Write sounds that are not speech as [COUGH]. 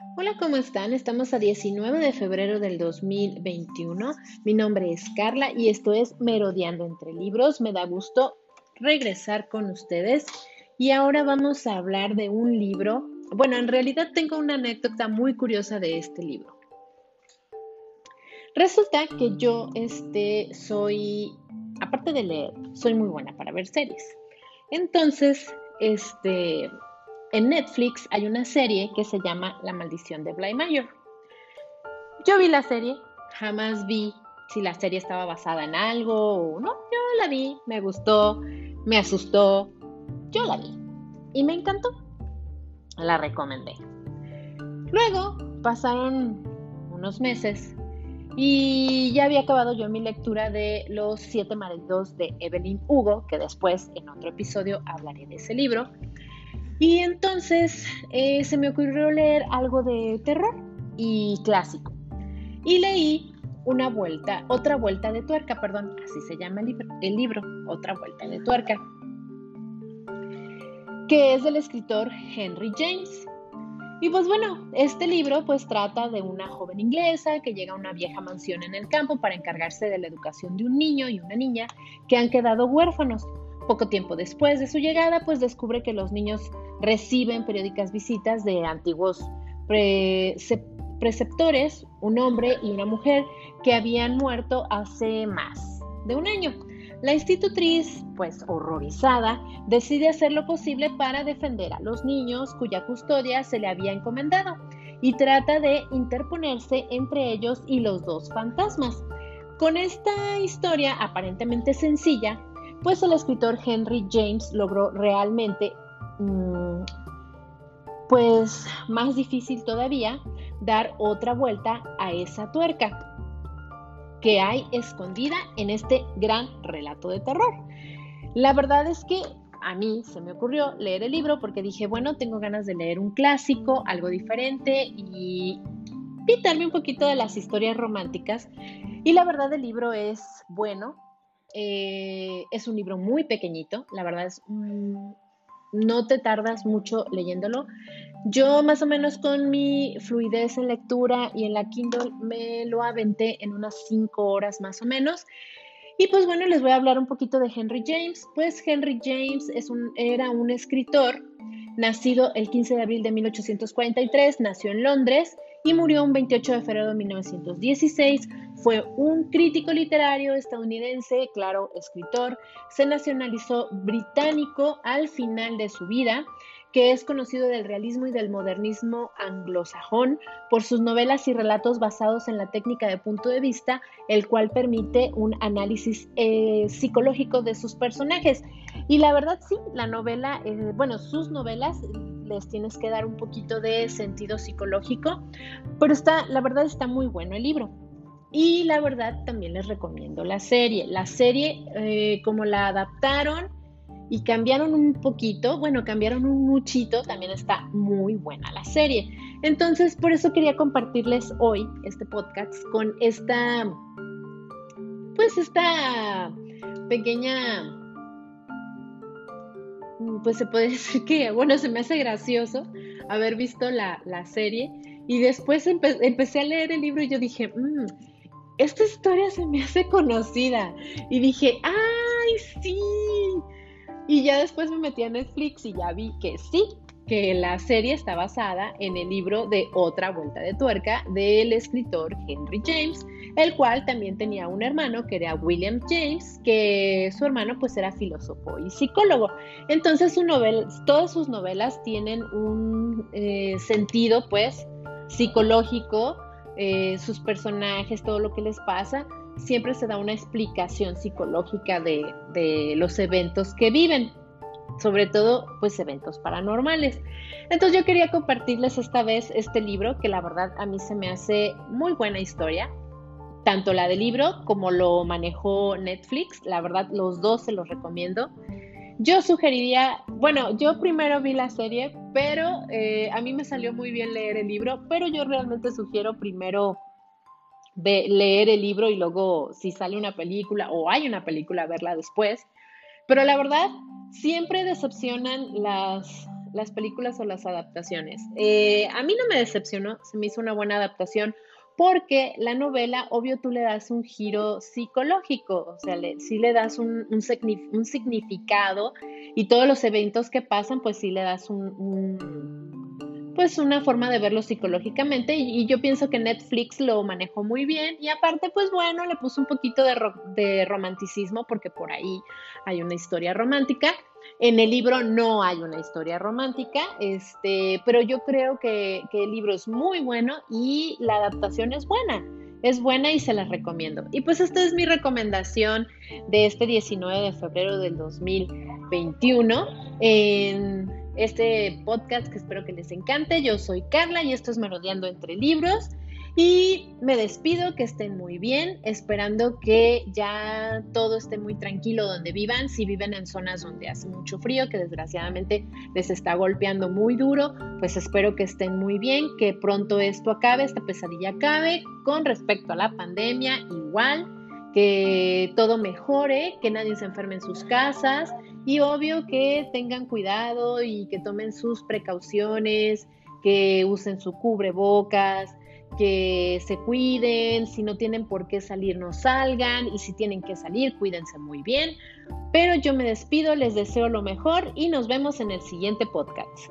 Hola, ¿cómo están? Estamos a 19 de febrero del 2021. Mi nombre es Carla y esto es Merodeando entre Libros. Me da gusto regresar con ustedes y ahora vamos a hablar de un libro. Bueno, en realidad tengo una anécdota muy curiosa de este libro. Resulta que yo este, soy, aparte de leer, soy muy buena para ver series. Entonces, este, en Netflix hay una serie que se llama La maldición de Bly Mayor. Yo vi la serie, jamás vi si la serie estaba basada en algo o no. Yo la vi, me gustó, me asustó. Yo la vi y me encantó. La recomendé. Luego pasaron unos meses y ya había acabado yo mi lectura de Los siete maridos de Evelyn Hugo, que después en otro episodio hablaré de ese libro. Y entonces eh, se me ocurrió leer algo de terror y clásico. Y leí una vuelta, otra vuelta de tuerca, perdón, así se llama el libro, el libro, otra vuelta de tuerca, que es del escritor Henry James. Y pues bueno, este libro pues trata de una joven inglesa que llega a una vieja mansión en el campo para encargarse de la educación de un niño y una niña que han quedado huérfanos. Poco tiempo después de su llegada, pues descubre que los niños reciben periódicas visitas de antiguos preceptores, un hombre y una mujer que habían muerto hace más de un año. La institutriz, pues horrorizada, decide hacer lo posible para defender a los niños cuya custodia se le había encomendado y trata de interponerse entre ellos y los dos fantasmas. Con esta historia aparentemente sencilla, pues el escritor Henry James logró realmente, mm, pues más difícil todavía, dar otra vuelta a esa tuerca que hay escondida en este gran relato de terror. La verdad es que a mí se me ocurrió leer el libro porque dije, bueno, tengo ganas de leer un clásico, algo diferente y quitarme un poquito de las historias románticas. Y la verdad el libro es bueno, eh, es un libro muy pequeñito, la verdad es, no te tardas mucho leyéndolo. Yo más o menos con mi fluidez en lectura y en la Kindle me lo aventé en unas cinco horas más o menos. Y pues bueno, les voy a hablar un poquito de Henry James. Pues Henry James es un, era un escritor nacido el 15 de abril de 1843, nació en Londres y murió un 28 de febrero de 1916. Fue un crítico literario estadounidense, claro, escritor. Se nacionalizó británico al final de su vida que es conocido del realismo y del modernismo anglosajón por sus novelas y relatos basados en la técnica de punto de vista, el cual permite un análisis eh, psicológico de sus personajes. Y la verdad sí, la novela, eh, bueno, sus novelas les tienes que dar un poquito de sentido psicológico, pero está, la verdad está muy bueno el libro. Y la verdad también les recomiendo la serie. La serie, eh, como la adaptaron y cambiaron un poquito, bueno, cambiaron un muchito, también está muy buena la serie. Entonces, por eso quería compartirles hoy este podcast con esta, pues esta pequeña pues se puede [LAUGHS] decir que, bueno, se me hace gracioso haber visto la, serie y después empecé a leer el libro y yo dije, mmm, esta historia se me hace conocida y dije, ay, sí. Y ya después me metí a Netflix y ya vi que sí, que la serie está basada en el libro de Otra Vuelta de Tuerca del escritor Henry James el cual también tenía un hermano que era William James, que su hermano pues era filósofo y psicólogo. Entonces su novela, todas sus novelas tienen un eh, sentido pues psicológico, eh, sus personajes, todo lo que les pasa, siempre se da una explicación psicológica de los eventos que viven sobre todo pues eventos paranormales. Entonces yo quería compartirles esta vez este libro que la verdad a mí se me hace muy buena historia tanto la del libro como lo manejó Netflix. La verdad, los dos se los recomiendo. Yo sugeriría, bueno, yo primero vi la serie, pero eh, a mí me salió muy bien leer el libro, pero yo realmente sugiero primero leer el libro y luego si sale una película o hay una película, verla después. Pero la verdad, siempre decepcionan las, las películas o las adaptaciones. Eh, a mí no me decepcionó, se me hizo una buena adaptación porque la novela, obvio, tú le das un giro psicológico, o sea, le, sí le das un, un, significado y todos los eventos que pasan, pues sí le das un, pues una forma de verlo psicológicamente y, yo pienso que Netflix lo manejó muy bien y aparte, pues bueno, le puso un poquito de, de romanticismo porque por ahí hay una historia romántica en el libro no hay una historia romántica, este, pero yo creo que, el libro es muy bueno y la adaptación es buena. Es buena y se la recomiendo. Y pues esta es mi recomendación de este 19 de febrero del 2021 en este podcast que espero que les encante. Yo soy Carla y esto es Merodeando entre Libros. Y me despido, que estén muy bien, esperando que ya todo esté muy tranquilo donde vivan, si viven en zonas donde hace mucho frío, que desgraciadamente les está golpeando muy duro, pues espero que estén muy bien, que pronto esto acabe, esta pesadilla acabe. Con respecto a la pandemia, igual, que todo mejore, que nadie se enferme en sus casas y obvio que tengan cuidado y que tomen sus precauciones, que usen su cubrebocas, que se cuiden, si no tienen por qué salir, no salgan y si tienen que salir, cuídense muy bien. Pero yo me despido, les deseo lo mejor y nos vemos en el siguiente podcast.